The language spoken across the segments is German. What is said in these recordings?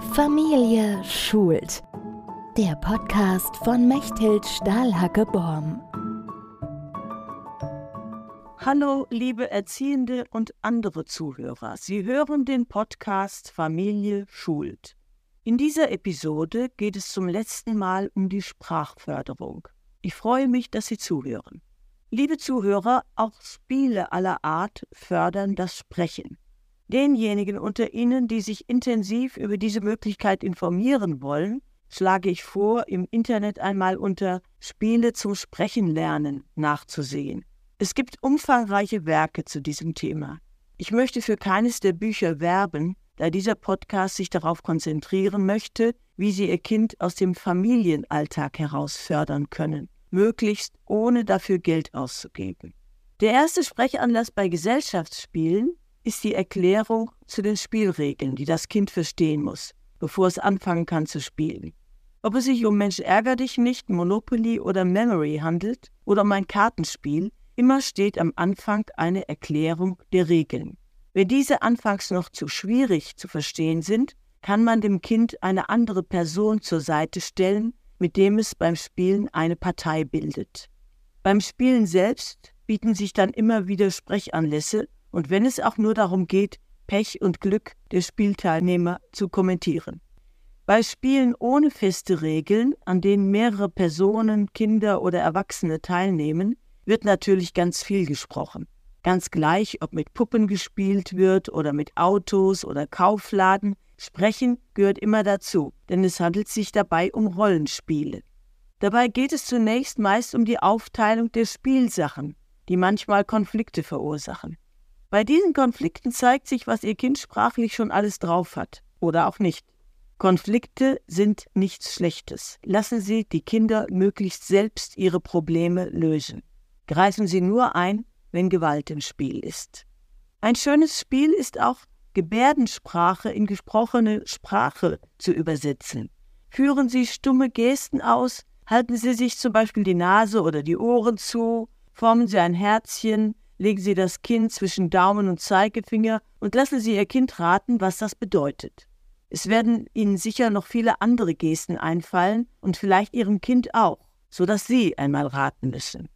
Familie schult. Der Podcast von Mechthild Stahlhacke-Borm. Hallo, liebe Erziehende und andere Zuhörer. Sie hören den Podcast Familie schult. In dieser Episode geht es zum letzten Mal um die Sprachförderung. Ich freue mich, dass Sie zuhören. Liebe Zuhörer, auch Spiele aller Art fördern das Sprechen. Denjenigen unter Ihnen, die sich intensiv über diese Möglichkeit informieren wollen, schlage ich vor, im Internet einmal unter Spiele zum Sprechen lernen nachzusehen. Es gibt umfangreiche Werke zu diesem Thema. Ich möchte für keines der Bücher werben, da dieser Podcast sich darauf konzentrieren möchte, wie Sie Ihr Kind aus dem Familienalltag heraus fördern können, möglichst ohne dafür Geld auszugeben. Der erste Sprechanlass bei Gesellschaftsspielen ist die Erklärung zu den Spielregeln, die das Kind verstehen muss, bevor es anfangen kann zu spielen. Ob es sich um Mensch ärger dich nicht, Monopoly oder Memory handelt oder um ein Kartenspiel, immer steht am Anfang eine Erklärung der Regeln. Wenn diese anfangs noch zu schwierig zu verstehen sind, kann man dem Kind eine andere Person zur Seite stellen, mit dem es beim Spielen eine Partei bildet. Beim Spielen selbst bieten sich dann immer wieder Sprechanlässe, und wenn es auch nur darum geht, Pech und Glück der Spielteilnehmer zu kommentieren. Bei Spielen ohne feste Regeln, an denen mehrere Personen, Kinder oder Erwachsene teilnehmen, wird natürlich ganz viel gesprochen. Ganz gleich, ob mit Puppen gespielt wird oder mit Autos oder Kaufladen, Sprechen gehört immer dazu, denn es handelt sich dabei um Rollenspiele. Dabei geht es zunächst meist um die Aufteilung der Spielsachen, die manchmal Konflikte verursachen. Bei diesen Konflikten zeigt sich, was Ihr Kind sprachlich schon alles drauf hat oder auch nicht. Konflikte sind nichts Schlechtes. Lassen Sie die Kinder möglichst selbst ihre Probleme lösen. Greifen Sie nur ein, wenn Gewalt im Spiel ist. Ein schönes Spiel ist auch, Gebärdensprache in gesprochene Sprache zu übersetzen. Führen Sie stumme Gesten aus, halten Sie sich zum Beispiel die Nase oder die Ohren zu, formen Sie ein Herzchen, legen Sie das Kind zwischen Daumen und Zeigefinger und lassen Sie Ihr Kind raten, was das bedeutet. Es werden Ihnen sicher noch viele andere Gesten einfallen und vielleicht Ihrem Kind auch, so dass Sie einmal raten müssen.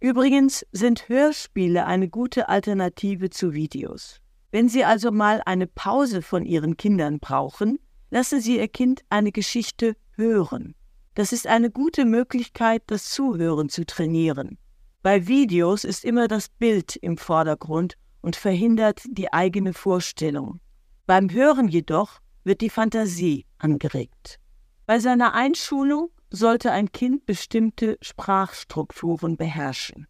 Übrigens sind Hörspiele eine gute Alternative zu Videos. Wenn Sie also mal eine Pause von Ihren Kindern brauchen, lassen Sie Ihr Kind eine Geschichte hören. Das ist eine gute Möglichkeit, das Zuhören zu trainieren. Bei Videos ist immer das Bild im Vordergrund und verhindert die eigene Vorstellung. Beim Hören jedoch wird die Fantasie angeregt. Bei seiner Einschulung sollte ein Kind bestimmte Sprachstrukturen beherrschen.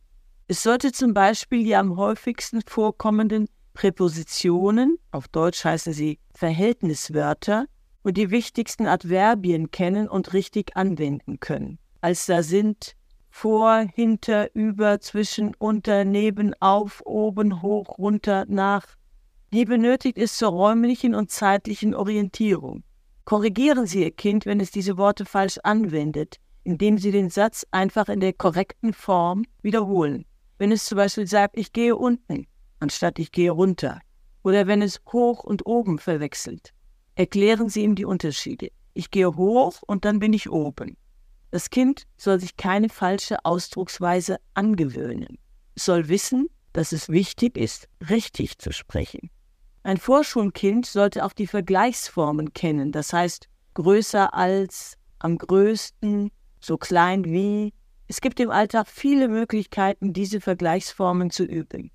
Es sollte zum Beispiel die am häufigsten vorkommenden Präpositionen, auf Deutsch heißen sie Verhältniswörter, und die wichtigsten Adverbien kennen und richtig anwenden können. Als da sind vor, hinter, über, zwischen, unter, neben, auf, oben, hoch, runter, nach, die benötigt ist zur räumlichen und zeitlichen Orientierung. Korrigieren Sie Ihr Kind, wenn es diese Worte falsch anwendet, indem Sie den Satz einfach in der korrekten Form wiederholen. Wenn es zum Beispiel sagt, ich gehe unten, anstatt ich gehe runter. Oder wenn es hoch und oben verwechselt. Erklären Sie ihm die Unterschiede. Ich gehe hoch und dann bin ich oben. Das Kind soll sich keine falsche Ausdrucksweise angewöhnen. Es soll wissen, dass es wichtig ist, richtig zu sprechen. Ein Vorschulkind sollte auch die Vergleichsformen kennen, das heißt größer als, am größten, so klein wie. Es gibt im Alltag viele Möglichkeiten, diese Vergleichsformen zu üben.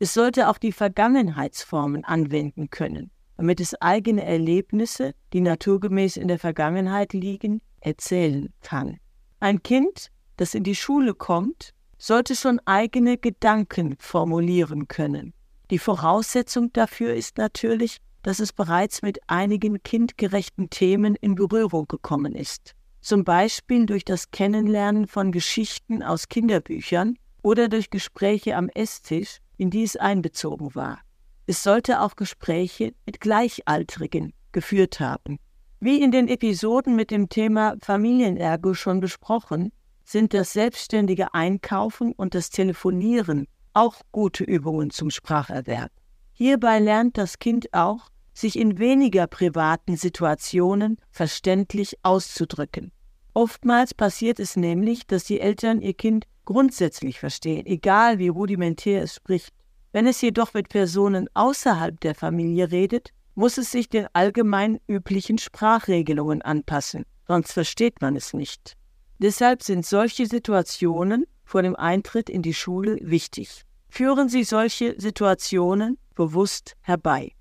Es sollte auch die Vergangenheitsformen anwenden können, damit es eigene Erlebnisse, die naturgemäß in der Vergangenheit liegen, erzählen kann. Ein Kind, das in die Schule kommt, sollte schon eigene Gedanken formulieren können. Die Voraussetzung dafür ist natürlich, dass es bereits mit einigen kindgerechten Themen in Berührung gekommen ist. Zum Beispiel durch das Kennenlernen von Geschichten aus Kinderbüchern oder durch Gespräche am Esstisch, in die es einbezogen war. Es sollte auch Gespräche mit Gleichaltrigen geführt haben. Wie in den Episoden mit dem Thema Familienergo schon besprochen, sind das selbstständige Einkaufen und das Telefonieren auch gute Übungen zum Spracherwerb. Hierbei lernt das Kind auch, sich in weniger privaten Situationen verständlich auszudrücken. Oftmals passiert es nämlich, dass die Eltern ihr Kind grundsätzlich verstehen, egal wie rudimentär es spricht. Wenn es jedoch mit Personen außerhalb der Familie redet, muss es sich den allgemein üblichen Sprachregelungen anpassen, sonst versteht man es nicht. Deshalb sind solche Situationen vor dem Eintritt in die Schule wichtig. Führen Sie solche Situationen bewusst herbei.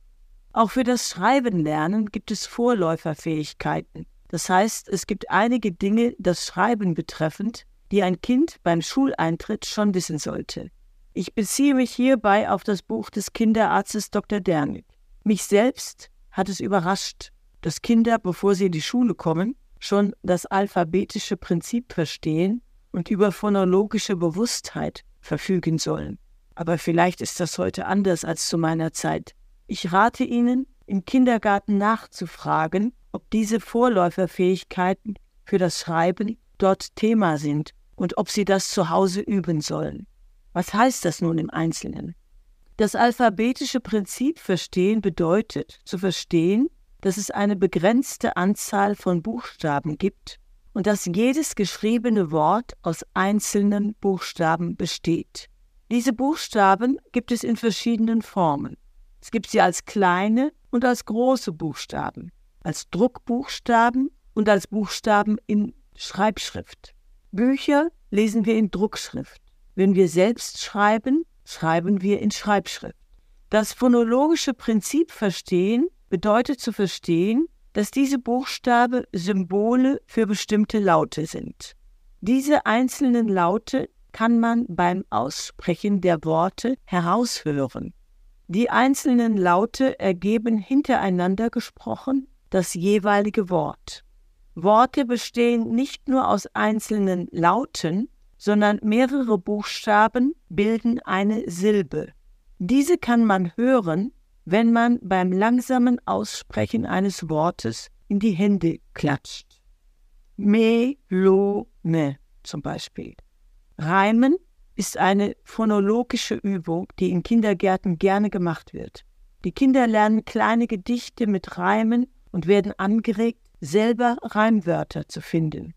Auch für das Schreibenlernen gibt es Vorläuferfähigkeiten. Das heißt, es gibt einige Dinge, das Schreiben betreffend, die ein Kind beim Schuleintritt schon wissen sollte. Ich beziehe mich hierbei auf das Buch des Kinderarztes Dr. Dernig. Mich selbst hat es überrascht, dass Kinder, bevor sie in die Schule kommen, schon das alphabetische Prinzip verstehen und über phonologische Bewusstheit verfügen sollen. Aber vielleicht ist das heute anders als zu meiner Zeit. Ich rate Ihnen, im Kindergarten nachzufragen, ob diese Vorläuferfähigkeiten für das Schreiben dort Thema sind und ob Sie das zu Hause üben sollen. Was heißt das nun im Einzelnen? Das alphabetische Prinzip verstehen bedeutet zu verstehen, dass es eine begrenzte Anzahl von Buchstaben gibt und dass jedes geschriebene Wort aus einzelnen Buchstaben besteht. Diese Buchstaben gibt es in verschiedenen Formen. Es gibt sie als kleine und als große Buchstaben, als Druckbuchstaben und als Buchstaben in Schreibschrift. Bücher lesen wir in Druckschrift. Wenn wir selbst schreiben, schreiben wir in Schreibschrift. Das phonologische Prinzip verstehen bedeutet zu verstehen, dass diese Buchstaben Symbole für bestimmte Laute sind. Diese einzelnen Laute kann man beim Aussprechen der Worte heraushören. Die einzelnen Laute ergeben hintereinander gesprochen das jeweilige Wort. Worte bestehen nicht nur aus einzelnen Lauten, sondern mehrere Buchstaben bilden eine Silbe. Diese kann man hören, wenn man beim langsamen Aussprechen eines Wortes in die Hände klatscht. Me, lo, ne zum Beispiel. Reimen ist eine phonologische Übung, die in Kindergärten gerne gemacht wird. Die Kinder lernen kleine Gedichte mit Reimen und werden angeregt, selber Reimwörter zu finden.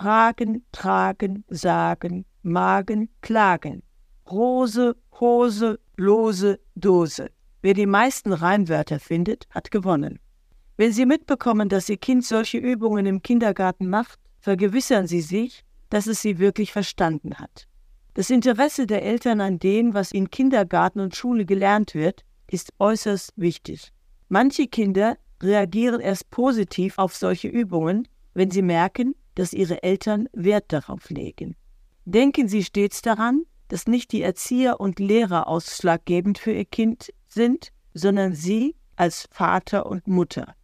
Fragen, tragen, sagen, magen, klagen. Rose, Hose, Lose, Dose. Wer die meisten Reimwörter findet, hat gewonnen. Wenn Sie mitbekommen, dass Ihr Kind solche Übungen im Kindergarten macht, vergewissern Sie sich, dass es sie wirklich verstanden hat. Das Interesse der Eltern an dem, was in Kindergarten und Schule gelernt wird, ist äußerst wichtig. Manche Kinder reagieren erst positiv auf solche Übungen, wenn sie merken, dass ihre Eltern Wert darauf legen. Denken Sie stets daran, dass nicht die Erzieher und Lehrer ausschlaggebend für Ihr Kind sind, sondern Sie als Vater und Mutter.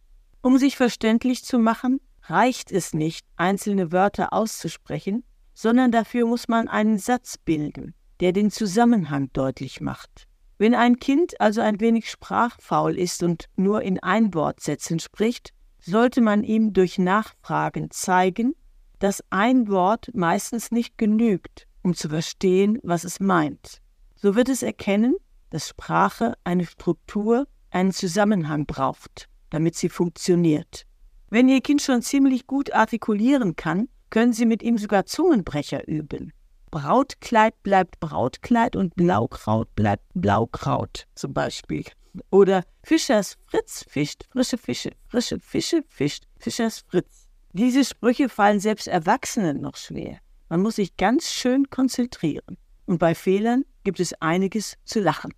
Um sich verständlich zu machen, reicht es nicht, einzelne Wörter auszusprechen, sondern dafür muss man einen Satz bilden, der den Zusammenhang deutlich macht. Wenn ein Kind also ein wenig sprachfaul ist und nur in Einwortsätzen spricht, sollte man ihm durch Nachfragen zeigen, dass ein Wort meistens nicht genügt, um zu verstehen, was es meint. So wird es erkennen, dass Sprache eine Struktur, einen Zusammenhang braucht, damit sie funktioniert. Wenn Ihr Kind schon ziemlich gut artikulieren kann, können Sie mit ihm sogar Zungenbrecher üben. Brautkleid bleibt Brautkleid und Blaukraut bleibt Blaukraut zum Beispiel. Oder Fischers Fritz fischt frische Fische, frische Fische fischt Fischers Fritz. Diese Sprüche fallen selbst Erwachsenen noch schwer. Man muss sich ganz schön konzentrieren. Und bei Fehlern gibt es einiges zu lachen.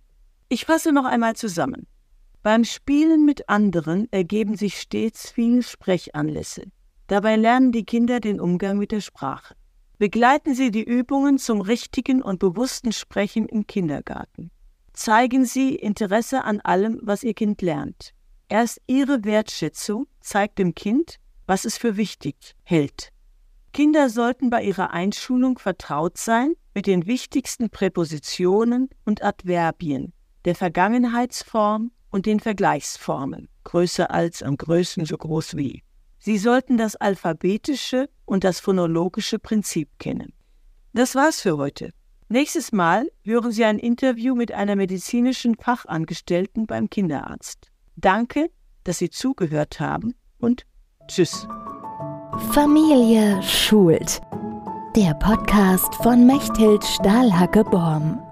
Ich fasse noch einmal zusammen. Beim Spielen mit anderen ergeben sich stets viele Sprechanlässe. Dabei lernen die Kinder den Umgang mit der Sprache. Begleiten Sie die Übungen zum richtigen und bewussten Sprechen im Kindergarten. Zeigen Sie Interesse an allem, was Ihr Kind lernt. Erst Ihre Wertschätzung zeigt dem Kind, was es für wichtig hält. Kinder sollten bei ihrer Einschulung vertraut sein mit den wichtigsten Präpositionen und Adverbien, der Vergangenheitsform und den Vergleichsformen, größer als am größten so groß wie. Sie sollten das alphabetische und das phonologische Prinzip kennen. Das war's für heute. Nächstes Mal hören Sie ein Interview mit einer medizinischen Fachangestellten beim Kinderarzt. Danke, dass Sie zugehört haben und tschüss. Familie schult. Der Podcast von Mechthild Stahlhacke-Borm.